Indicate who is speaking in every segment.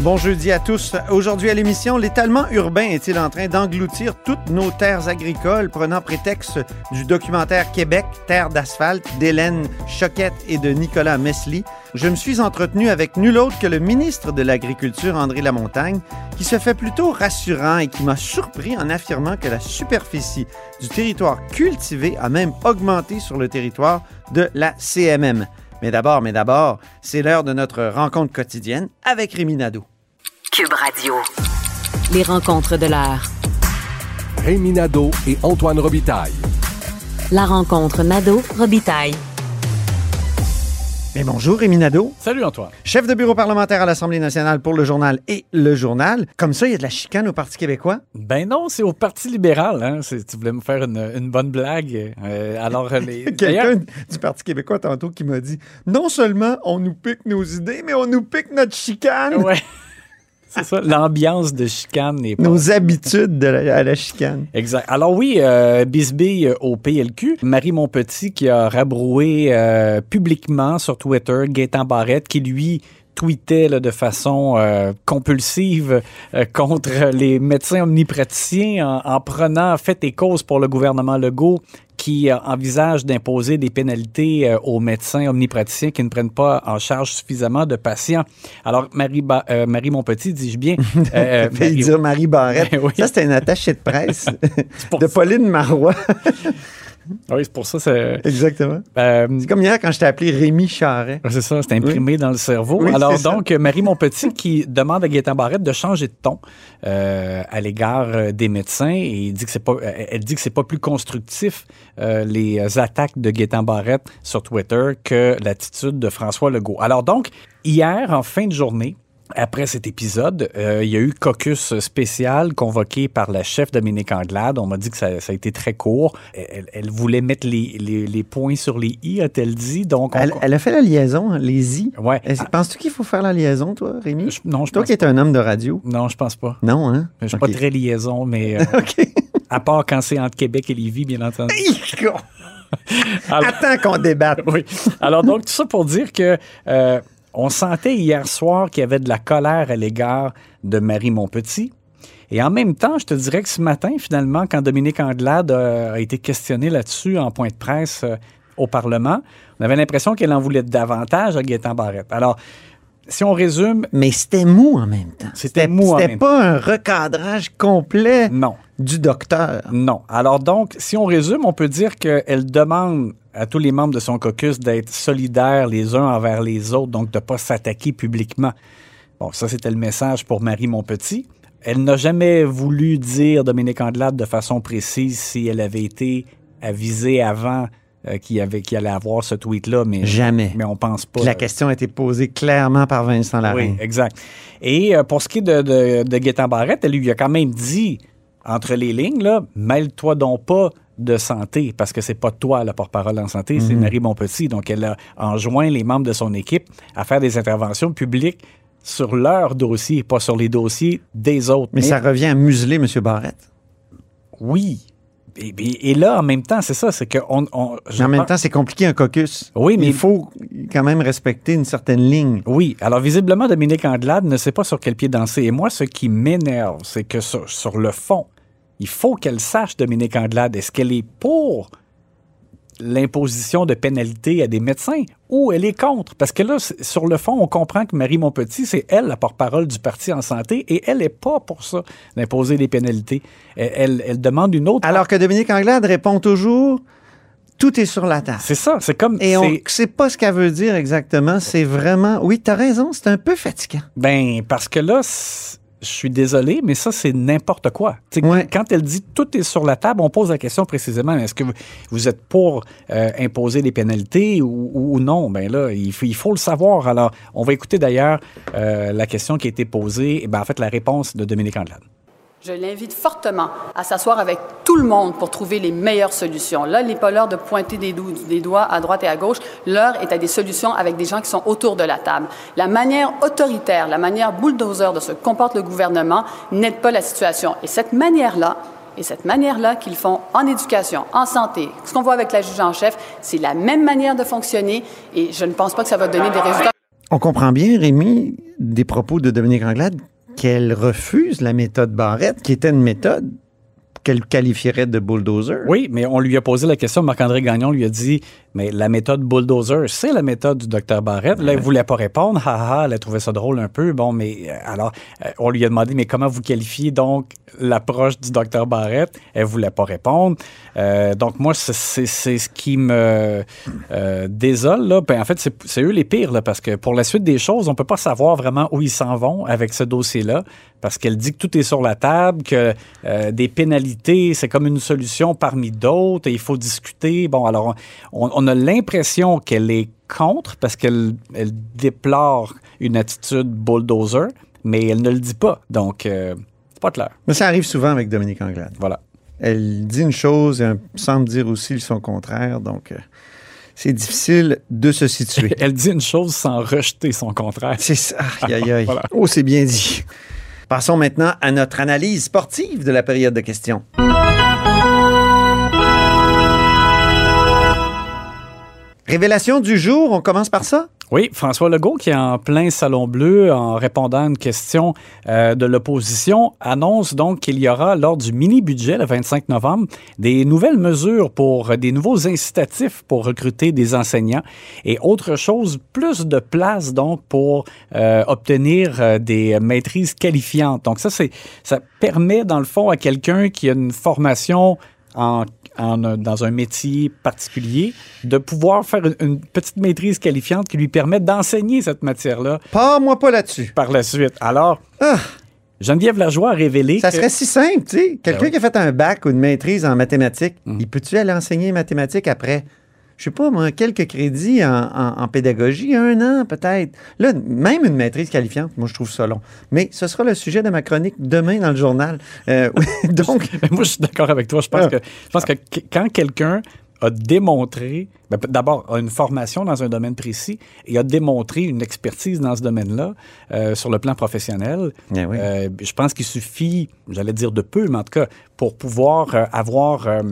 Speaker 1: Bon jeudi à tous. Aujourd'hui à l'émission, l'étalement urbain est-il en train d'engloutir toutes nos terres agricoles, prenant prétexte du documentaire Québec, Terre d'asphalte d'Hélène Choquette et de Nicolas Mesli? Je me suis entretenu avec nul autre que le ministre de l'Agriculture, André Lamontagne, qui se fait plutôt rassurant et qui m'a surpris en affirmant que la superficie du territoire cultivé a même augmenté sur le territoire de la CMM. Mais d'abord, mais d'abord, c'est l'heure de notre rencontre quotidienne avec Rémi Nadeau.
Speaker 2: Cube Radio. Les rencontres de l'heure.
Speaker 3: Rémi Nadeau et Antoine Robitaille.
Speaker 2: La rencontre Nadeau-Robitaille.
Speaker 1: Et bonjour, Rémi Nadeau,
Speaker 4: Salut Antoine.
Speaker 1: chef de bureau parlementaire à l'Assemblée nationale pour le journal et le journal. Comme ça, il y a de la chicane au Parti québécois?
Speaker 4: Ben non, c'est au Parti libéral. Hein. Tu voulais me faire une, une bonne blague. Euh, alors, les,
Speaker 1: Quelqu'un du Parti québécois tantôt qui m'a dit non seulement on nous pique nos idées, mais on nous pique notre chicane,
Speaker 4: Ouais. C'est ça, l'ambiance de chicane n'est pas...
Speaker 1: nos habitudes de la- à la chicane.
Speaker 4: Exact. Alors oui, euh, bisbille euh, au PLQ. Marie Monpetit qui a rabroué euh, publiquement sur Twitter Gaétan Barrette qui lui tweetait là, de façon euh, compulsive euh, contre les médecins omnipraticiens en, en prenant fait et cause pour le gouvernement Legault qui euh, envisage d'imposer des pénalités euh, aux médecins omnipraticiens qui ne prennent pas en charge suffisamment de patients. Alors, Marie, Ba- euh, Marie Monpetit, dis-je bien... euh, Marie-
Speaker 1: dire Marie Barrette.
Speaker 4: Oui.
Speaker 1: Ça, c'était un attaché de presse de. Pauline Marois.
Speaker 4: Oui, c'est pour ça. C'est,
Speaker 1: Exactement.
Speaker 4: euh,
Speaker 1: C'est comme hier quand je t'ai appelé Rémi Charret.
Speaker 4: c'est ça, c'est imprimé dans le cerveau.
Speaker 1: Oui,
Speaker 4: Alors
Speaker 1: ça.
Speaker 4: donc, Marie Monpetit qui demande à Gaétan Barrette de changer de ton euh, à l'égard euh, des médecins et dit que c'est pas, elle dit que c'est pas plus constructif euh, les attaques de Gaétan Barrette sur Twitter que l'attitude de François Legault. Alors donc, hier en fin de journée. Après cet épisode, euh, il y a eu caucus spécial convoqué par la chef Dominique Anglade. On m'a dit que ça, ça a été très court. Elle, elle voulait mettre les, les- les points sur les i, a-t-elle dit. Donc, on-
Speaker 1: Elle, elle a fait la liaison, les i.
Speaker 4: Ouais.
Speaker 1: Est-ce- Penses-tu qu'il faut faire la liaison, toi, Rémi?
Speaker 4: Je- non, je
Speaker 1: toi
Speaker 4: pense
Speaker 1: qui es un homme de radio.
Speaker 4: Non, je pense pas.
Speaker 1: Non, hein?
Speaker 4: Je suis pas très liaison, mais euh,
Speaker 1: OK.
Speaker 4: à part quand c'est entre Québec et Lévis, bien entendu. Alors,
Speaker 1: Attends qu'on débatte.
Speaker 4: oui. Alors donc, tout ça pour dire que euh, on sentait hier soir qu'il y avait de la colère à l'égard de Marie Monpetit. Et en même temps, je te dirais que ce matin, finalement, quand Dominique Anglade euh, a été questionné là-dessus en point de presse euh, au Parlement, on avait l'impression qu'elle en voulait davantage à Gaétan Barrette. Alors, si on résume,
Speaker 1: Mais c'était mou en même temps.
Speaker 4: C'était mou en
Speaker 1: C'était pas un recadrage complet
Speaker 4: non.
Speaker 1: du docteur.
Speaker 4: Non. Alors donc, si on résume, on peut dire qu'elle demande à tous les membres de son caucus d'être solidaires les uns envers les autres, donc de ne pas s'attaquer publiquement. Bon, ça, c'était le message pour Marie Monpetit. Elle n'a jamais voulu dire, Dominique Andelade, de façon précise si elle avait été avisée avant euh, qu'il qu'il allait avoir ce tweet-là, mais,
Speaker 1: Jamais.
Speaker 4: mais on pense pas.
Speaker 1: La question a été posée clairement par Vincent Larrain.
Speaker 4: Oui, exact. Et euh, pour ce qui est de, de, de Barrette, elle lui a quand même dit, entre les lignes, là, mêle-toi donc pas de santé, parce que c'est pas toi la porte-parole en santé, c'est Marie Monpetit. Donc, elle a enjoint les membres de son équipe à faire des interventions publiques sur leur dossier, pas sur les dossiers des autres.
Speaker 1: Mais ça revient à museler M. Barrette?
Speaker 4: Oui. Et, et- là, en même temps, c'est ça, c'est que on, on- je
Speaker 1: Mais en même
Speaker 4: pense-
Speaker 1: temps, c'est compliqué un caucus.
Speaker 4: Oui, mais-
Speaker 1: il faut quand même respecter une certaine ligne.
Speaker 4: Oui, alors visiblement, Dominique Andelade ne sait pas sur quel pied danser. Et moi, ce qui m'énerve, c'est que sur, sur le fond, il faut qu'elle sache, Dominique Andelade, est-ce qu'elle est pour l'imposition de pénalités à des médecins ou elle est contre? Parce que là, sur le fond, on comprend que Marie Monpetit, c'est elle la porte-parole du parti en santé et elle n'est pas pour ça, d'imposer des pénalités. Elle, elle- elle demande une autre...
Speaker 1: Alors que Dominique Anglade répond toujours tout est sur la table.
Speaker 4: C'est ça, c'est comme...
Speaker 1: Et on ne
Speaker 4: c'est-
Speaker 1: sait pas ce qu'elle veut dire exactement. C'est vraiment. Oui, tu as raison, c'est un peu fatigant.
Speaker 4: Ben, parce que là, je suis désolé, mais ça, c'est n'importe quoi.
Speaker 1: Ouais.
Speaker 4: Quand elle dit tout est sur la table, on pose la question précisément est-ce que vous, vous êtes pour euh, imposer des pénalités ou, ou non? Ben là, il faut, il faut le savoir. Alors, on va écouter d'ailleurs euh, la question qui a été posée, et ben, en fait, la réponse de Dominique Andelade.
Speaker 5: Je l'invite fortement à s'asseoir avec tout le monde pour trouver les meilleures solutions. Là, il n'est pas l'heure de pointer des, doigts à droite et à gauche. L'heure est à des solutions avec des gens qui sont autour de la table. La manière autoritaire, la manière bulldozer de se comporte le gouvernement n'aide pas la situation. Et cette manière-là, et cette manière-là qu'ils font en éducation, en santé, ce qu'on voit avec la juge en chef, c'est la même manière de fonctionner et je ne pense pas que ça va donner des résultats.
Speaker 1: On comprend bien, Rémi, des propos de Dominique Anglade, qu'elle refuse la méthode Barrette, qui était une méthode qu'elle qualifierait de bulldozer?
Speaker 4: Oui, mais on lui a posé la question, Marc-André Gagnon lui a dit, mais la méthode bulldozer, c'est la méthode du docteur Barrette. Là, il voulait pas répondre, ha, ha, elle a trouvé ça drôle un peu. Bon, mais euh, alors, euh, on lui a demandé, mais comment vous qualifiez donc l'approche du docteur Barrette? Elle voulait pas répondre. Euh, donc, moi, c'est- ce qui me euh, désole. Là. Ben, en fait, c'est eux les pires, là, parce que pour la suite des choses, on peut pas savoir vraiment où ils s'en vont avec ce dossier-là, parce qu'elle dit que tout est sur la table, que euh, des pénalités, c'est comme une solution parmi d'autres, et il faut discuter. Bon, alors, on, on a l'impression qu'elle est contre, parce qu'elle elle déplore une attitude bulldozer, mais elle ne le dit pas. Donc, euh, c'est pas clair.
Speaker 1: Mais ça arrive souvent avec Dominique Anglade.
Speaker 4: Voilà.
Speaker 1: Elle dit une chose et semble dire aussi son contraire, donc euh, c'est difficile de se situer.
Speaker 4: Elle dit une chose sans rejeter son contraire.
Speaker 1: C'est ça. Aïe, aïe, aïe. Oh, c'est bien dit. Passons maintenant à notre analyse sportive de la période de questions. Révélation du jour, on commence par ça?
Speaker 4: Oui, François Legault, qui est en plein salon bleu en répondant à une question euh, de l'opposition, annonce donc qu'il y aura, lors du mini-budget le 25 novembre, des nouvelles mesures pour euh, des nouveaux incitatifs pour recruter des enseignants et autre chose, plus de place donc pour euh, obtenir des maîtrises qualifiantes. Donc ça, c'est ça permet dans le fond à quelqu'un qui a une formation en, en, euh, dans un métier particulier, de pouvoir faire une, une petite maîtrise qualifiante qui lui permet d'enseigner cette matière-là
Speaker 1: Pas-moi pas là-dessus.
Speaker 4: par la suite. Alors,
Speaker 1: Ah.
Speaker 4: Geneviève Lajoie a révélé
Speaker 1: Ça
Speaker 4: que...
Speaker 1: serait si simple, tu sais. Quelqu'un
Speaker 4: Ben oui.
Speaker 1: qui a fait un bac ou une maîtrise en mathématiques,
Speaker 4: Mm.
Speaker 1: il peut-tu aller enseigner mathématiques après? Je sais pas, moi, quelques crédits en, en- en pédagogie, un an peut-être. Là, même une maîtrise qualifiante, moi, je trouve ça long. Mais ce sera le sujet de ma chronique demain dans le journal. Euh, donc,
Speaker 4: moi, je suis d'accord avec toi. Je pense
Speaker 1: Ah.
Speaker 4: que, je pense que qu- quand quelqu'un a démontré, ben, d'abord, a une formation dans un domaine précis et a démontré une expertise dans ce domaine-là euh, sur le plan professionnel,
Speaker 1: Eh oui.
Speaker 4: euh, je pense qu'il suffit, j'allais dire de peu, mais en tout cas, pour pouvoir euh, avoir euh,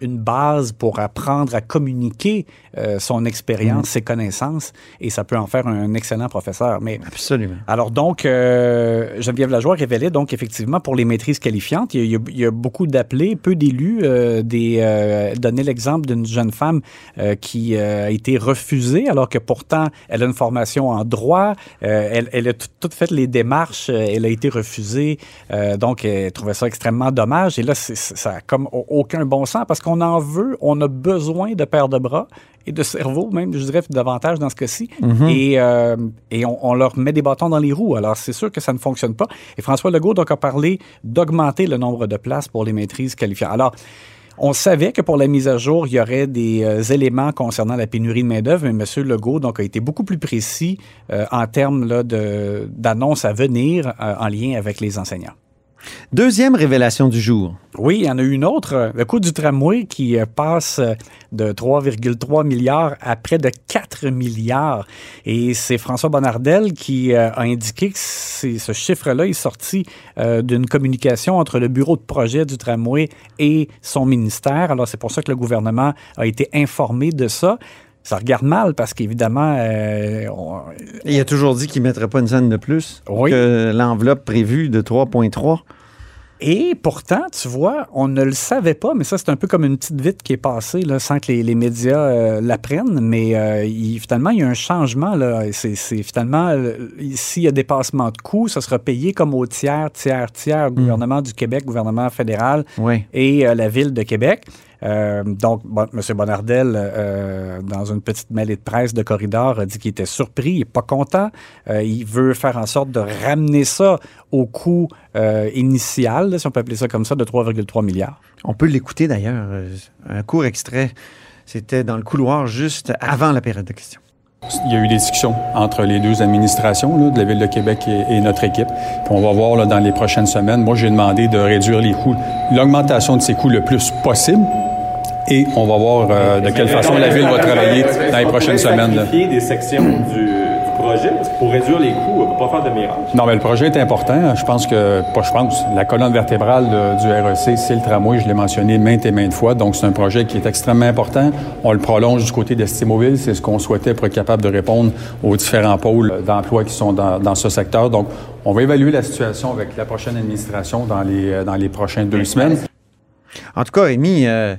Speaker 4: une base pour apprendre à communiquer euh, son expérience, ses connaissances, et ça peut en faire un excellent professeur. Mais
Speaker 1: absolument.
Speaker 4: alors donc, euh, Geneviève Lajoie révélait donc effectivement pour les maîtrises qualifiantes, il y a, il y a- beaucoup d'appelés, peu d'élus. Euh, des euh, donnait l'exemple d'une jeune femme euh, qui euh, a été refusée alors que pourtant elle a une formation en droit, euh, elle, elle a tout, tout fait les démarches, elle a été refusée, euh, donc elle trouvait ça extrêmement dommage. Et là, ça a comme au- aucun bon sens parce qu'on en veut, on a besoin de paires de bras et de cerveau, même, je dirais davantage dans ce cas-ci. Et, euh, et on, on leur met des bâtons dans les roues. Alors, c'est sûr que ça ne fonctionne pas. Et François Legault donc, a parlé d'augmenter le nombre de places pour les maîtrises qualifiantes. Alors, on savait que pour la mise à jour, il y aurait des euh, éléments concernant la pénurie de main-d'œuvre, mais M. Legault donc, a été beaucoup plus précis euh, en termes d'annonces à venir euh, en lien avec les enseignants.
Speaker 1: Deuxième révélation du jour.
Speaker 4: Oui, il y en a une autre. Le coût du tramway qui euh, passe euh, de 3,3 milliards à près de 4 milliards. Et c'est François Bonnardel qui euh, a indiqué que ce chiffre-là est sorti d'une communication entre le bureau de projet du tramway et son ministère. Alors, c'est pour ça que le gouvernement a été informé de ça. Ça regarde mal parce qu'évidemment, euh, on-
Speaker 1: Il a toujours dit qu'il ne mettrait pas une scène de plus
Speaker 4: Oui.
Speaker 1: que l'enveloppe prévue de 3,3.
Speaker 4: Et pourtant, tu vois, on ne le savait pas, mais ça, c'est un peu comme une petite vite qui est passée là, sans que les, les médias euh, l'apprennent. Mais euh, il- finalement, il y a un changement. Là. C'est, finalement, s'il y a dépassement de coûts, ça sera payé comme au tiers, tiers, tiers, gouvernement du Québec, gouvernement fédéral
Speaker 1: Oui.
Speaker 4: et euh, la ville de Québec. Euh, donc, bon, M. Bonnardel, euh, dans une petite mêlée de presse de corridor, a dit qu'il était surpris, il n'est pas content. Euh, il veut faire en sorte de ramener ça au coût euh, initial, là, si on peut appeler ça comme ça, de 3,3 milliards.
Speaker 1: On peut l'écouter d'ailleurs. Un court extrait. C'était dans le couloir juste avant la période de questions.
Speaker 6: Il y a eu des discussions entre les deux administrations là, de la Ville de Québec et, et notre équipe. Puis on va voir là, dans les prochaines semaines. Moi, j'ai demandé de réduire les coûts, l'augmentation de ces coûts le plus possible. Et on va voir euh, de quelle façon la Ville va travailler dans les prochaines semaines. là.
Speaker 7: des sections du, projet parce que pour réduire les coûts, on ne peut pas faire de miracle.
Speaker 6: Non, mais le projet est important. Je pense que, pas je pense, la colonne vertébrale de- du REC, c'est le tramway. Je l'ai mentionné maintes et maintes fois. Donc, c'est un projet qui est extrêmement important. On le prolonge du côté d'Estimoville. C'est ce qu'on souhaitait pour être capable de répondre aux différents pôles d'emploi qui sont dans, dans ce secteur. Donc, on va évaluer la situation avec la prochaine administration dans les, euh, dans les prochaines deux semaines.
Speaker 1: En tout cas, Rémi, euh,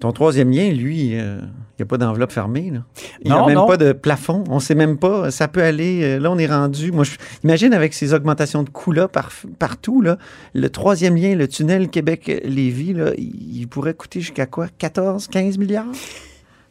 Speaker 1: ton troisième lien, lui, euh, il n'y a pas d'enveloppe fermée. Là. Il n'y a même
Speaker 4: non.
Speaker 1: pas de plafond. On ne sait même pas. Ça peut aller. euh, là, on est rendu. Moi, je, imagine avec ces augmentations de coûts-là par- partout, là, le troisième lien, le tunnel Québec-Lévis, il pourrait coûter jusqu'à quoi? 14, 15 milliards?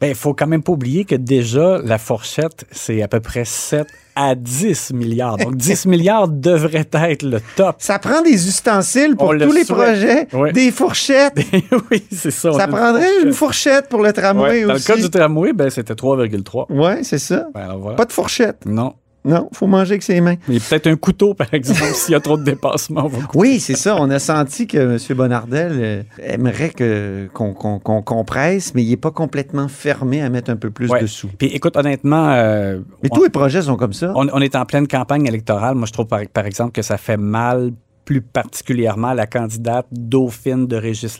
Speaker 4: Ben, il faut quand même pas oublier que déjà, la fourchette, c'est à peu près 7 à 10 milliards. Donc, 10 milliards devrait être le top.
Speaker 1: Ça prend des ustensiles pour
Speaker 4: On le
Speaker 1: tous les projets, des fourchettes.
Speaker 4: oui, c'est ça.
Speaker 1: Ça
Speaker 4: une
Speaker 1: prendrait une fourchette pour le tramway
Speaker 4: Ouais, Dans le
Speaker 1: aussi.
Speaker 4: cas du tramway, ben, c'était 3,3.
Speaker 1: Ouais, c'est ça.
Speaker 4: Ben, alors voilà.
Speaker 1: Pas de fourchette.
Speaker 4: Non.
Speaker 1: Non, faut manger avec ses mains.
Speaker 4: Mais peut-être un couteau, par exemple, s'il y a trop de couper.
Speaker 1: Oui, c'est ça. On a senti que M. Bonardel euh, aimerait que, qu'on, qu'on, qu'on compresse, mais il n'est pas complètement fermé à mettre un peu plus
Speaker 4: Ouais.
Speaker 1: de sous.
Speaker 4: Puis écoute, honnêtement, euh,
Speaker 1: Mais
Speaker 4: on-
Speaker 1: tous les projets sont comme ça.
Speaker 4: On, on est en pleine campagne électorale. Moi, je trouve, par, par exemple, que ça fait mal plus particulièrement la candidate Dauphine de Régis.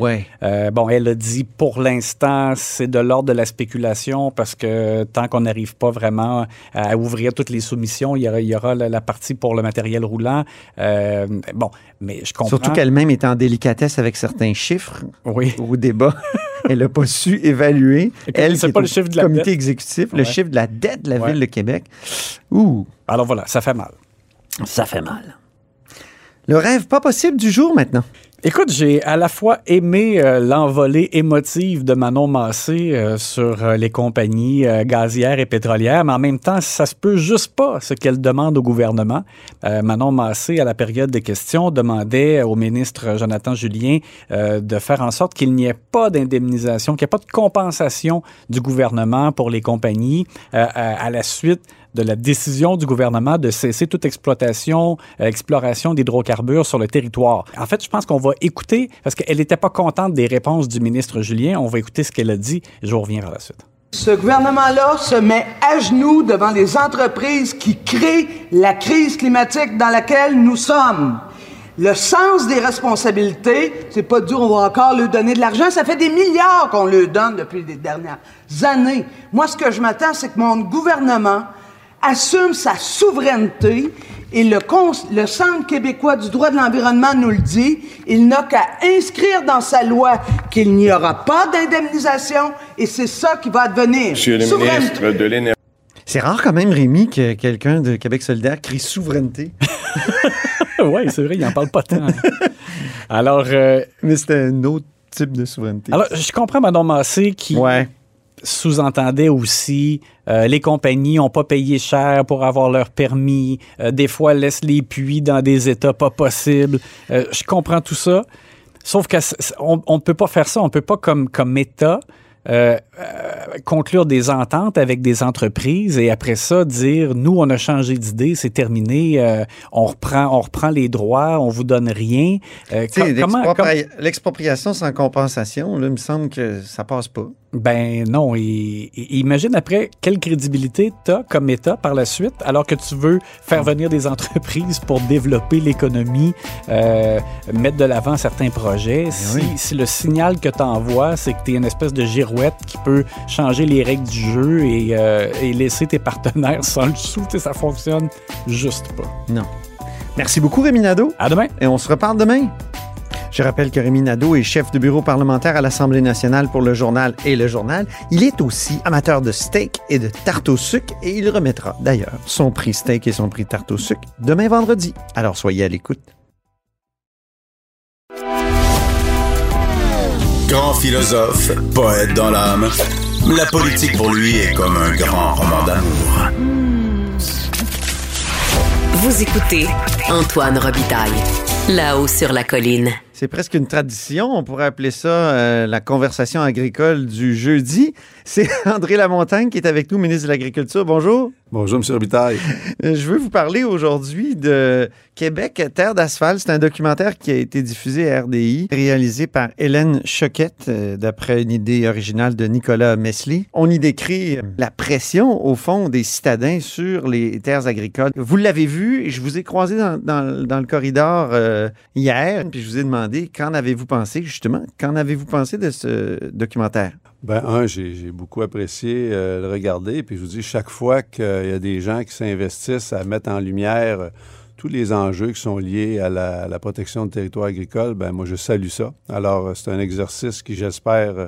Speaker 1: Ouais.
Speaker 4: Euh, bon, elle a dit pour l'instant, c'est de l'ordre de la spéculation parce que tant qu'on n'arrive pas vraiment à ouvrir toutes les soumissions, il y aura, il y aura la, la partie pour le matériel roulant. Euh, bon, mais je comprends.
Speaker 1: Surtout qu'elle-même est en délicatesse avec certains chiffres
Speaker 4: Oui.
Speaker 1: au débat. Elle n'a pas su évaluer. Elle,
Speaker 4: c'est pas le chiffre de la
Speaker 1: comité
Speaker 4: dette.
Speaker 1: exécutif, le chiffre de la dette de la
Speaker 4: Ouais.
Speaker 1: Ville de Québec. Ouh,
Speaker 4: Alors voilà, ça fait mal.
Speaker 1: ça fait mal. Le rêve pas possible du jour maintenant.
Speaker 4: Écoute, j'ai à la fois aimé euh, l'envolée émotive de Manon Massé euh, sur euh, les compagnies gazières et pétrolières, mais en même temps, ça se peut juste pas ce qu'elle demande au gouvernement. Manon Massé, à la période des questions, demandait au ministre Jonathan Julien de faire en sorte qu'il n'y ait pas d'indemnisation, qu'il n'y ait pas de compensation du gouvernement pour les compagnies à la suite de la décision du gouvernement de cesser toute exploitation, euh, exploration d'hydrocarbures sur le territoire. En fait, je pense qu'on va écouter, parce qu'elle n'était pas contente des réponses du ministre Julien, on va écouter ce qu'elle a dit je vous reviens par la suite.
Speaker 8: Ce gouvernement-là se met à genoux devant les entreprises qui créent la crise climatique dans laquelle nous sommes. Le sens des responsabilités, c'est pas de dire on va encore leur donner de l'argent, ça fait des milliards qu'on leur donne depuis les dernières années. Moi, ce que je m'attends, c'est que mon gouvernement assume sa souveraineté et le, Centre québécois du droit de l'environnement nous le dit, il n'a qu'à inscrire dans sa loi qu'il n'y aura pas d'indemnisation et c'est ça qui va advenir.
Speaker 7: Monsieur le
Speaker 8: Souveraineté.
Speaker 7: ministre de l'Énergie.
Speaker 1: C'est rare quand même, Rémi, que quelqu'un de Québec solidaire crie souveraineté.
Speaker 4: oui, c'est vrai, il n'en parle pas tant. Alors, euh,
Speaker 1: Mais c'était un autre type de souveraineté.
Speaker 4: alors, je comprends Madame Massé qui
Speaker 1: ouais.
Speaker 4: Sous-entendait aussi euh, les compagnies n'ont pas payé cher pour avoir leur permis, euh, des fois laissent les puits dans des états pas possibles. Euh, je comprends tout ça, sauf qu'on on ne peut pas faire ça, on peut pas comme, comme État conclure des ententes avec des entreprises et après ça dire nous on a changé d'idée, c'est terminé, on reprend on reprend les droits, on vous donne rien.
Speaker 1: L'expropriation sans compensation, là, il me semble que ça passe pas.
Speaker 4: Ben non, et, et imagine après quelle crédibilité tu as comme État par la suite, alors que tu veux faire venir des entreprises pour développer l'économie, euh, mettre de l'avant certains projets. Si,
Speaker 1: oui.
Speaker 4: si le signal que tu envoies, c'est que tu es une espèce de girouette qui peut changer les règles du jeu et, euh, et laisser tes partenaires sans le sou, ça fonctionne juste pas.
Speaker 1: Non. Merci beaucoup, Rémi Nadeau.
Speaker 4: À demain!
Speaker 1: Et on se reparle demain. Je rappelle que Rémi Nadeau est chef de bureau parlementaire à l'Assemblée nationale pour le journal et le journal. Il est aussi amateur de steak et de tarte au sucre et il remettra d'ailleurs son prix steak et son prix tarte au sucre demain vendredi. Alors soyez à l'écoute.
Speaker 9: Grand philosophe, poète dans l'âme, la politique pour lui est comme un grand roman d'amour.
Speaker 2: Vous écoutez Antoine Robitaille, là-haut sur la colline.
Speaker 1: C'est presque une tradition. On pourrait appeler ça euh, la conversation agricole du jeudi. C'est André Lamontagne qui est avec nous, ministre de l'Agriculture. Bonjour.
Speaker 10: Bonjour, M. Robitaille.
Speaker 1: Euh, Je veux vous parler aujourd'hui de Québec, Terre d'asphalte. C'est un documentaire qui a été diffusé à RDI, réalisé par Hélène Choquette, euh, d'après une idée originale de Nicolas Mesley. On y décrit euh, la pression, au fond, des citadins sur les terres agricoles. Vous l'avez vu, et je vous ai croisé dans, dans- dans le corridor euh, hier, puis je vous ai demandé qu'en avez-vous pensé, justement, qu'en avez-vous pensé de ce documentaire?
Speaker 10: Ben, un, j'ai beaucoup apprécié euh, le regarder. Puis je vous dis, chaque fois qu'il y a des gens qui s'investissent à mettre en lumière euh, tous les enjeux qui sont liés à la, protection du territoire agricole, ben moi, je salue ça. Alors, euh, c'est un exercice qui, j'espère, euh,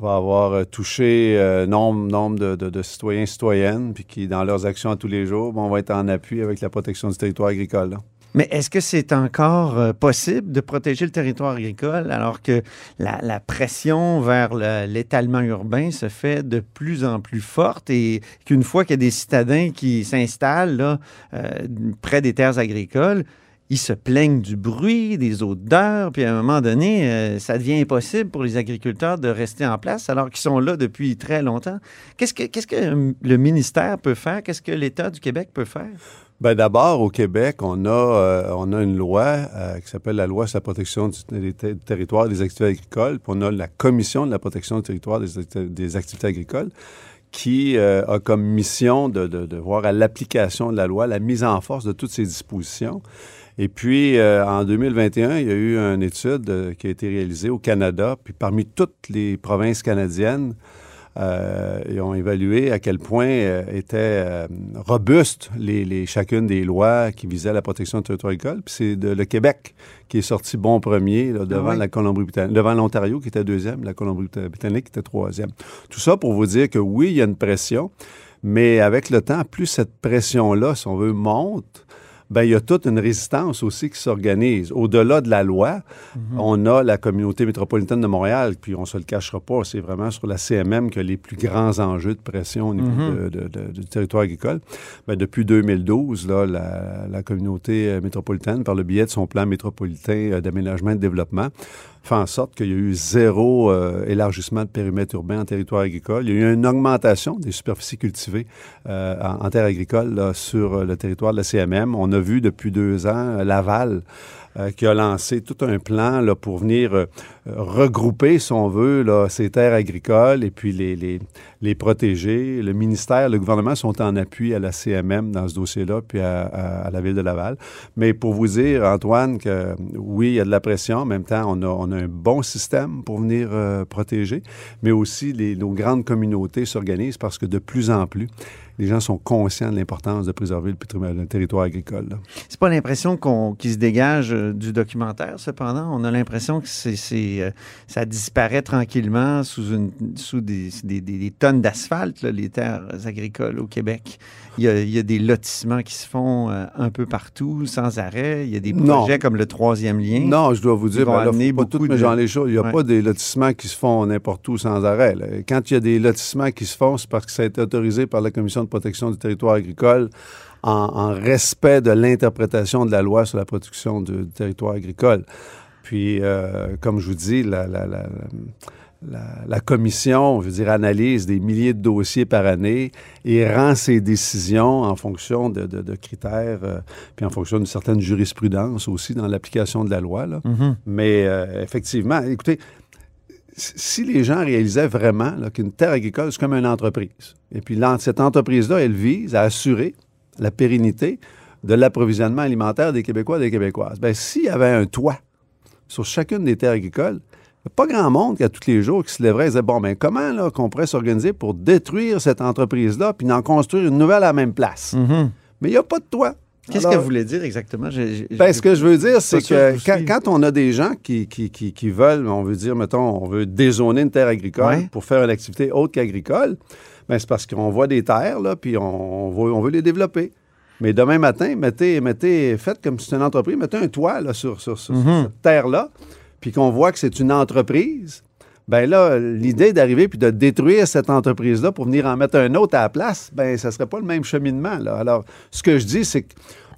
Speaker 10: va avoir euh, touché euh, nombre, nombre de, de- de citoyens citoyennes, puis qui, dans leurs actions à tous les jours, bon, vont être en appui avec la protection du territoire agricole.
Speaker 1: Mais est-ce que c'est encore euh, possible de protéger le territoire agricole alors que la, pression vers le- l'étalement urbain se fait de plus en plus forte et qu'une fois qu'il y a des citadins qui s'installent euh, près des terres agricoles, ils se plaignent du bruit, des odeurs, puis à un moment donné, euh, ça devient impossible pour les agriculteurs de rester en place alors qu'ils sont là depuis très longtemps. Qu'est-ce que, euh, le ministère peut faire? Qu'est-ce que l'État du Québec peut faire?
Speaker 10: Ben d'abord, au Québec, on a, euh, on a une loi euh, qui s'appelle la loi sur la protection du, des des activités agricoles. Puis on a la Commission de la protection du territoire des, des activités agricoles qui euh, a comme mission de, de- voir à l'application de la loi, la mise en force de toutes ces dispositions. Et puis, en 2021, il y a eu une étude qui a été réalisée au Canada, puis parmi toutes les provinces canadiennes, euh, ils ont évalué à quel point euh, étaient euh, robustes les, les- chacune des lois qui visaient la protection du territoire agricole. Puis c'est de- le Québec qui est sorti bon premier là, devant
Speaker 1: oui.
Speaker 10: la Colombie-Britannique, devant l'Ontario qui était deuxième, la Colombie-Britannique qui était troisième. Tout ça pour vous dire que oui, il y a une pression, mais avec le temps, plus cette pression-là, si on veut, monte, ben, il y a toute une résistance aussi qui s'organise. Au-delà de la loi, on a la communauté métropolitaine de Montréal, puis on se le cachera pas, c'est vraiment sur la CMM que les plus grands enjeux de pression au niveau
Speaker 1: Mhm.
Speaker 10: de- de- de- du territoire agricole. Ben, depuis 2012, là, la, la communauté euh, métropolitaine, par le biais de son plan métropolitain euh, d'aménagement et de développement, fait en sorte qu'il y a eu zéro euh, élargissement de périmètre urbain en territoire agricole. Il y a eu une augmentation des superficies cultivées euh, en, terre agricole sur euh, le territoire de la CMM. On a vu depuis deux ans euh, Laval qui a lancé tout un plan là, pour venir regrouper, si on veut, là, ces terres agricoles et puis les, les, les protéger. Le ministère, le gouvernement sont en appui à la CMM dans ce dossier-là, puis à, la ville de Laval. Mais pour vous dire, Antoine, que oui, il y a de la pression. En même temps, on a, on a un bon système pour venir euh, protéger, mais aussi les, nos grandes communautés s'organisent parce que de plus en plus, les gens sont conscients de l'importance de préserver le, le territoire agricole.
Speaker 1: C'est pas l'impression qu'on qui se dégage euh, du documentaire, cependant. On a l'impression que c'est, c'est, euh, ça disparaît tranquillement sous, une, sous des, des- des- des tonnes d'asphalte, les terres agricoles au Québec. Il y a, il y a des lotissements qui se font euh, un peu partout, sans arrêt. Il y a des
Speaker 10: Non.
Speaker 1: projets comme le troisième lien.
Speaker 10: Non, je dois vous dire, ben là, pas
Speaker 1: de-
Speaker 10: dans les choses. Il n'y a
Speaker 1: Ouais.
Speaker 10: pas des lotissements qui se font n'importe où sans arrêt. là. Quand il y a des lotissements qui se font, c'est parce que ça a été autorisé par la Commission de protection du territoire agricole en, en respect de l'interprétation de la loi sur la protection du, du territoire agricole. Puis, euh, comme je vous dis, la, la- la- la- la commission, je veux dire, analyse des milliers de dossiers par année et rend ses décisions en fonction de, de- de critères, euh, puis en fonction d'une certaine jurisprudence aussi dans l'application de la loi. là.
Speaker 1: Mhm.
Speaker 10: Mais euh, effectivement, écoutez, si les gens réalisaient vraiment qu'une terre agricole, c'est comme une entreprise, et puis cette entreprise-là, elle vise à assurer la pérennité de l'approvisionnement alimentaire des Québécois et des Québécoises, bien, s'il y avait un toit sur chacune des terres agricoles, il n'y a pas grand monde qui, à tous les jours, qui se lèverait et disait Bon, ben comment là, qu'on pourrait s'organiser pour détruire cette entreprise-là puis en construire une nouvelle à la même place?
Speaker 1: Mhm.
Speaker 10: Mais il n'y a pas de toit.
Speaker 1: Qu'est-ce
Speaker 10: Alors-
Speaker 1: que vous voulez dire exactement? J'ai- j'ai-
Speaker 10: ben, ce que je veux dire, c'est
Speaker 1: que
Speaker 10: quand, on a des gens qui, qui, qui, qui veulent, on veut dire, mettons, on veut dézoner une terre agricole
Speaker 1: Ouais.
Speaker 10: pour faire une activité autre qu'agricole, ben, c'est parce qu'on voit des terres, là, puis on, on veut, on veut les développer. Mais demain matin, mettez, mettez, faites comme si c'était une entreprise, mettez un toit là, sur, sur- sur- sur
Speaker 1: Mhm.
Speaker 10: cette terre-là, puis qu'on voit que c'est une entreprise. Ben là, l'idée d'arriver puis de détruire cette entreprise-là pour venir en mettre un autre à la place, ben ça serait pas le même cheminement. Là. Alors, ce que je dis, c'est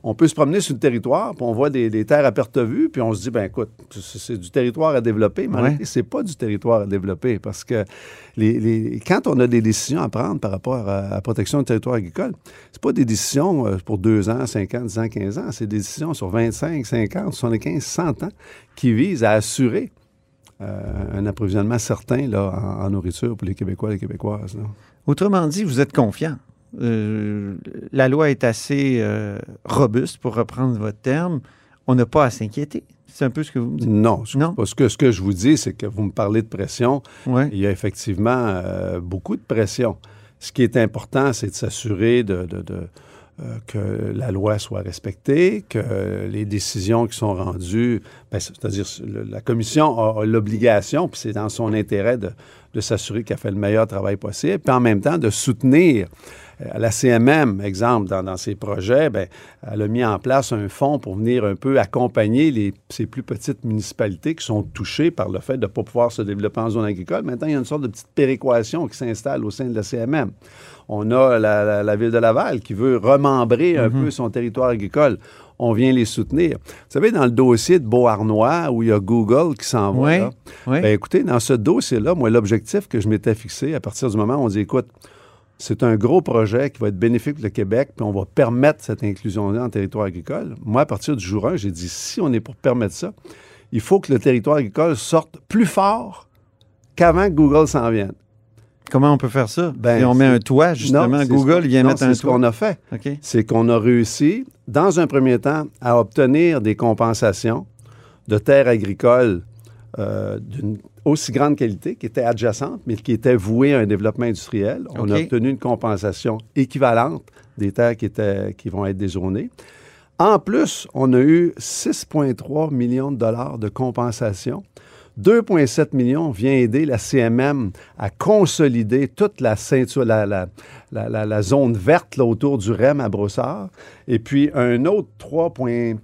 Speaker 10: on peut se promener sur le territoire, puis on voit des, des terres à perte de vue, puis on se dit, ben écoute, c'est du territoire à développer, mais en
Speaker 1: Ouais.
Speaker 10: c'est pas du territoire à développer, parce que les, les- quand on a des décisions à prendre par rapport à, la protection du territoire agricole, c'est pas des décisions euh, pour deux ans, cinq ans, dix ans, 15 ans, c'est des décisions sur 25, 50, 75, 100 ans qui visent à assurer euh, un approvisionnement certain là, en, en nourriture pour les Québécois et les Québécoises. là.
Speaker 1: Autrement dit, vous êtes confiant. Euh, la loi est assez euh, robuste, pour reprendre votre terme. On n'a pas à s'inquiéter. C'est un peu ce que vous me dites.
Speaker 10: Non, parce que ce que je vous dis, c'est que vous me parlez de pression.
Speaker 1: Ouais.
Speaker 10: Il y a effectivement euh, beaucoup de pression. Ce qui est important, c'est de s'assurer de, de- de, que la loi soit respectée, que les décisions qui sont rendues, ben, c'est-à-dire la commission a, a l'obligation, puis c'est dans son intérêt de, de s'assurer qu'elle fait le meilleur travail possible, puis en même temps de soutenir euh, la CMM, exemple, dans, dans ses projets, ben, elle a mis en place un fonds pour venir un peu accompagner les, ces plus petites municipalités qui sont touchées par le fait de ne pas pouvoir se développer en zone agricole. Maintenant, il y a une sorte de petite péréquation qui s'installe au sein de la CMM. On a la, la- la ville de Laval qui veut remembrer un peu son territoire agricole. On vient les soutenir. Vous savez, dans le dossier de Beauharnois, où il y a Google qui s'en va, là, ben, écoutez, dans ce dossier-là, moi, l'objectif que je m'étais fixé, à partir du moment où on dit, écoute, c'est un gros projet qui va être bénéfique pour le Québec, puis on va permettre cette inclusion-là en territoire agricole. Moi, à partir du jour 1, j'ai dit, si on est pour permettre ça, il faut que le territoire agricole sorte plus fort qu'avant que Google s'en vienne.
Speaker 1: Comment on peut faire ça?
Speaker 10: Ben,
Speaker 1: on met un toit, justement,
Speaker 10: Non,
Speaker 1: Google
Speaker 10: ce-
Speaker 1: vient
Speaker 10: non,
Speaker 1: mettre un
Speaker 10: C'est ce
Speaker 1: toit.
Speaker 10: qu'on a fait. C'est qu'on a réussi, dans un premier temps, à obtenir des compensations de terres agricoles euh, d'une aussi grande qualité, qui étaient adjacentes, mais qui étaient vouées à un développement industriel. On a obtenu une compensation équivalente des terres qui, étaient, qui vont être dézonées. En plus, on a eu 6,3 millions de dollars de compensation. 2,7 millions vient aider la CMM à consolider toute la ceinture, la, la- la- zone verte là, autour du REM à Brossard. Et puis un autre 3,6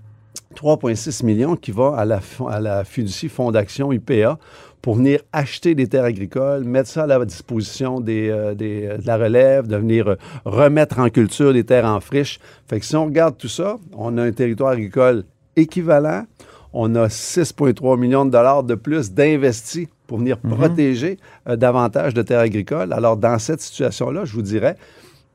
Speaker 10: 3,6 millions qui va à la, à la fiducie Fondation UPA pour venir acheter des terres agricoles, mettre ça à la disposition des, euh, des, euh, de la relève, de venir euh, remettre en culture des terres en friche. Fait que si on regarde tout ça, on a un territoire agricole équivalent. On a 6,3 millions de dollars de plus d'investis pour venir protéger euh, davantage de terres agricoles. Alors, dans cette situation-là, je vous dirais,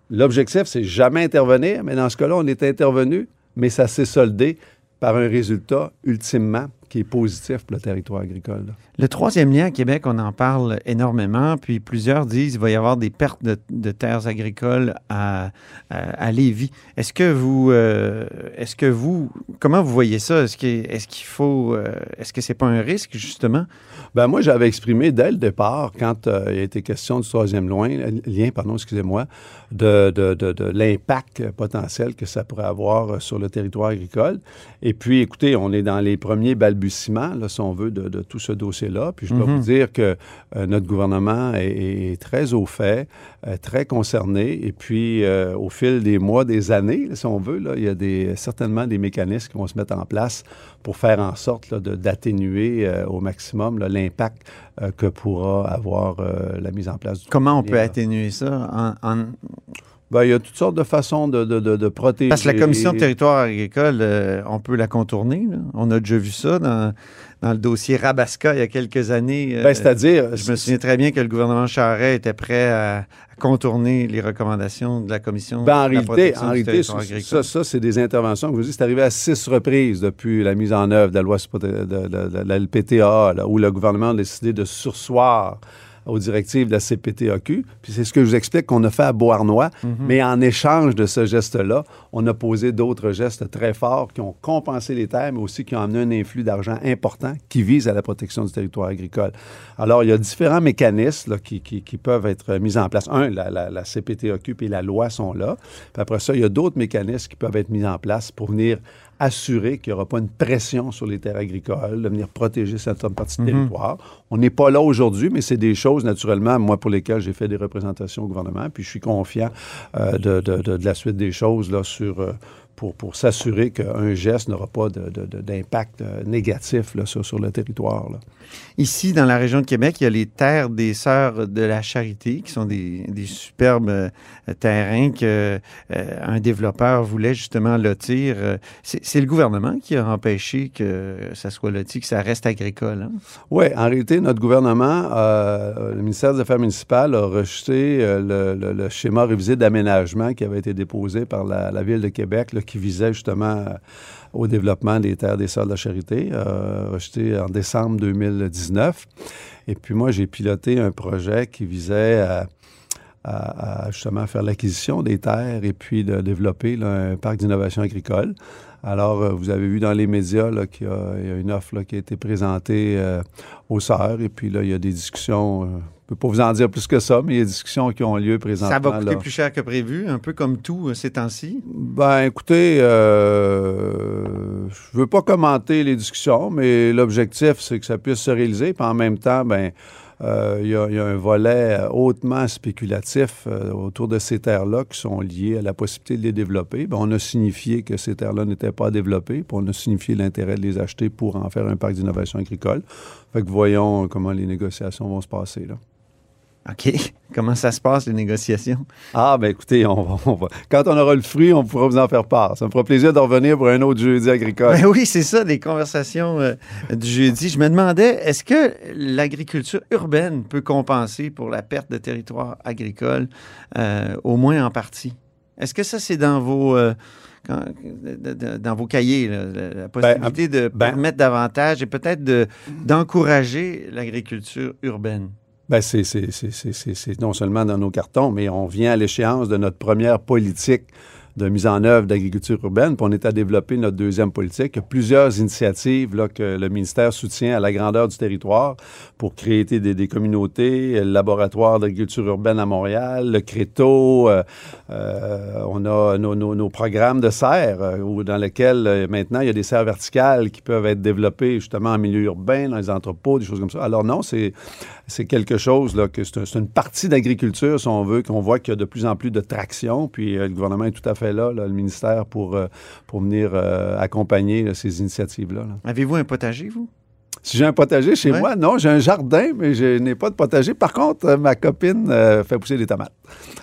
Speaker 10: l'objectif, c'est jamais intervenir, mais dans ce cas-là, on est intervenu, mais ça s'est soldé par un résultat, ultimement, qui est positif pour le territoire agricole. là.
Speaker 1: Le troisième lien à Québec, on en parle énormément, puis plusieurs disent qu'il va y avoir des pertes de, de terres agricoles à, à, à Lévis. Est-ce que vous, euh, est-ce que vous, comment vous voyez ça? Est-ce que- est-ce qu'il faut, euh, est-ce que c'est pas un risque, justement?
Speaker 10: Ben moi, j'avais exprimé dès le départ, quand euh, il a été question du troisième loin, lien, pardon, excusez-moi, de, de- de- de l'impact potentiel que ça pourrait avoir sur le territoire agricole. Et puis, écoutez, on est dans les premiers balbutiements, là, si on veut, de, de tout ce dossier-là. Puis je dois
Speaker 1: Mhm.
Speaker 10: vous dire que euh, notre gouvernement est, est très au fait, euh, très concerné. Et puis, euh, au fil des mois, des années, là, si on veut, là, il y a des, certainement des mécanismes qui vont se mettre en place pour faire en sorte d'atténuer au maximum l'impact que pourra avoir la mise en place du
Speaker 1: Comment on peut atténuer ça? En, en-
Speaker 10: Ben, il y a toutes sortes de façons de, de- de- de protéger.
Speaker 1: Parce que la commission de territoire agricole, euh, on peut la contourner. là. On a déjà vu ça dans, dans le dossier Rabasca il y a quelques années. euh,
Speaker 10: Ben, c'est-à-dire,
Speaker 1: je me souviens très bien que le gouvernement Charest était prêt à, à contourner les recommandations de la commission
Speaker 10: Ben, en
Speaker 1: de la
Speaker 10: réalité, en réalité
Speaker 1: territoire
Speaker 10: ça, ça, ça, c'est des interventions que vous dites, c'est arrivé à six reprises depuis la mise en œuvre de la loi de, la LPTA, là, où le gouvernement a décidé de sursoir aux directives de la CPTAQ. Puis c'est ce que je vous explique qu'on a fait à Beauharnois.
Speaker 1: Mhm.
Speaker 10: Mais en échange de ce geste-là, on a posé d'autres gestes très forts qui ont compensé les terres, mais aussi qui ont amené un influx d'argent important qui vise à la protection du territoire agricole. Alors, il y a différents mécanismes là, qui, qui- qui peuvent être mis en place. Un, la, la, la CPTAQ et la loi sont là. Puis après ça, il y a d'autres mécanismes qui peuvent être mis en place pour venir assurer qu'il n'y aura pas une pression sur les terres agricoles, de venir protéger certaines parties du
Speaker 1: Mhm.
Speaker 10: territoire. On n'est pas là aujourd'hui, mais c'est des choses, naturellement, moi, pour lesquelles j'ai fait des représentations au gouvernement, puis je suis confiant euh, de, de- de- de la suite des choses là, sur euh, pour, pour s'assurer qu'un geste n'aura pas d'impact euh, négatif là, sur, sur le territoire. là.
Speaker 1: Ici, dans la région de Québec, il y a les terres des Sœurs de la Charité, qui sont des, des superbes euh, terrains que euh, un développeur voulait justement lotir. Euh, C'est le gouvernement qui a empêché que ça soit loti, que ça reste agricole. hein?
Speaker 10: Oui, en réalité, notre gouvernement, euh, le ministère des Affaires municipales a rejeté le, le- le schéma révisé d'aménagement qui avait été déposé par la, la Ville de Québec, là, qui visait justement euh, au développement des terres des Sœurs de la Charité, euh, rejeté en décembre 2019. Et puis moi, j'ai piloté un projet qui visait à, à- justement faire l'acquisition des terres et puis de développer un parc d'innovation agricole. Alors, euh, vous avez vu dans les médias qu'il y, a une offre qui a été présentée aux sœurs. Et puis là, il y a des discussions. Ne peux pas vous en dire plus que ça, mais il y a des discussions qui ont lieu présentement.
Speaker 1: Ça va coûter
Speaker 10: là.
Speaker 1: plus cher que prévu, un peu comme tout euh, ces temps-ci?
Speaker 10: Ben, écoutez, euh, je veux pas commenter les discussions, mais l'objectif, c'est que ça puisse se réaliser. Puis en même temps, ben, euh, il y, a- il y a un volet hautement spéculatif euh, autour de ces terres-là qui sont liées à la possibilité de les développer. Ben, on a signifié que ces terres-là n'étaient pas développées, puis on a signifié l'intérêt de les acheter pour en faire un parc d'innovation agricole. Fait que voyons comment les négociations vont se passer. Là.
Speaker 1: OK. Comment ça se passe, les négociations?
Speaker 10: Ah, ben écoutez, on va, on va- quand on aura le fruit, on pourra vous en faire part. Ça me fera plaisir de revenir pour un autre jeudi agricole.
Speaker 1: Ben oui, c'est ça, des conversations euh, du jeudi. Je me demandais, est-ce que l'agriculture urbaine peut compenser pour la perte de territoire agricole, euh, au moins en partie? Est-ce que ça, c'est dans vos... euh, dans vos cahiers, là, la, la possibilité de
Speaker 10: ben-
Speaker 1: permettre davantage et peut-être de- d'encourager l'agriculture urbaine?
Speaker 10: C'est- c'est- c'est non seulement dans nos cartons, mais on vient à l'échéance de notre première politique de mise en œuvre d'agriculture urbaine, puis on est à développer notre deuxième politique. Il y a plusieurs initiatives que le ministère soutient à la grandeur du territoire pour créer des, communautés, le laboratoire d'agriculture urbaine à Montréal, le CRETO, euh, euh, on a nos, programmes de serres euh, dans lesquels maintenant il y a des serres verticales qui peuvent être développées justement en milieu urbain, dans les entrepôts, des choses comme ça. Alors non, c'est quelque chose que c'est un- c'est une partie d'agriculture, si on veut, qu'on voit qu'il y a de plus en plus de traction. Puis le gouvernement est tout à fait là, là, le ministère, pour, euh, pour venir euh, accompagner là, ces initiatives-là. là.
Speaker 1: Avez-vous un potager, vous?
Speaker 10: Si j'ai un potager chez
Speaker 1: Ouais.
Speaker 10: moi, non, j'ai un jardin, mais je n'ai pas de potager. Par contre, euh, ma copine euh, fait pousser des tomates.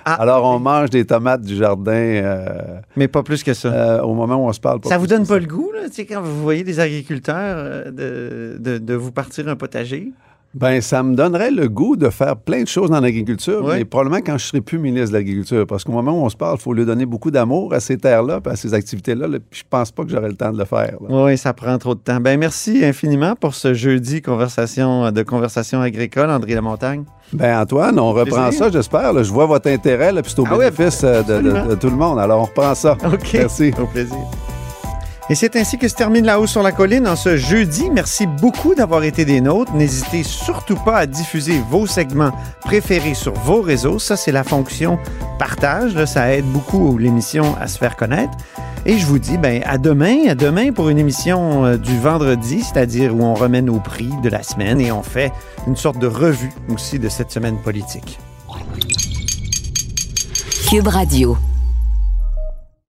Speaker 1: Ah,
Speaker 10: Alors, on mange des tomates du jardin. euh,
Speaker 1: Mais pas plus que ça.
Speaker 10: euh, au moment où on se parle. pas
Speaker 1: ça vous donne pas le goût, là, quand vous voyez des agriculteurs, de, de- de vous partir un potager?
Speaker 10: Ben, ça me donnerait le goût de faire plein de choses dans l'agriculture, mais probablement quand je serai plus ministre de l'Agriculture. Parce qu'au moment où on se parle, il faut lui donner beaucoup d'amour à ces terres-là, à ces activités-là. là, puis je pense pas que j'aurai le temps de le faire. là.
Speaker 1: Oui, ça prend trop de temps. Ben merci infiniment pour ce jeudi conversation de conversation agricole, André Lamontagne.
Speaker 10: Ben, Antoine, on reprend
Speaker 1: Plaisir.
Speaker 10: ça, j'espère. Je vois votre intérêt, là, puis c'est au
Speaker 1: Ah
Speaker 10: bénéfice euh, de, de- de tout le monde. Alors, on reprend ça.
Speaker 1: OK.
Speaker 10: Merci.
Speaker 1: Au plaisir. Et c'est ainsi que se termine La Haut sur la Colline en ce jeudi. Merci beaucoup d'avoir été des nôtres. N'hésitez surtout pas à diffuser vos segments préférés sur vos réseaux. Ça, c'est la fonction partage. Ça aide beaucoup l'émission à se faire connaître. Et je vous dis ben, à demain, à demain pour une émission euh, du vendredi, c'est-à-dire où on remet nos prix de la semaine et on fait une sorte de revue aussi de cette semaine politique.
Speaker 2: Cube Radio.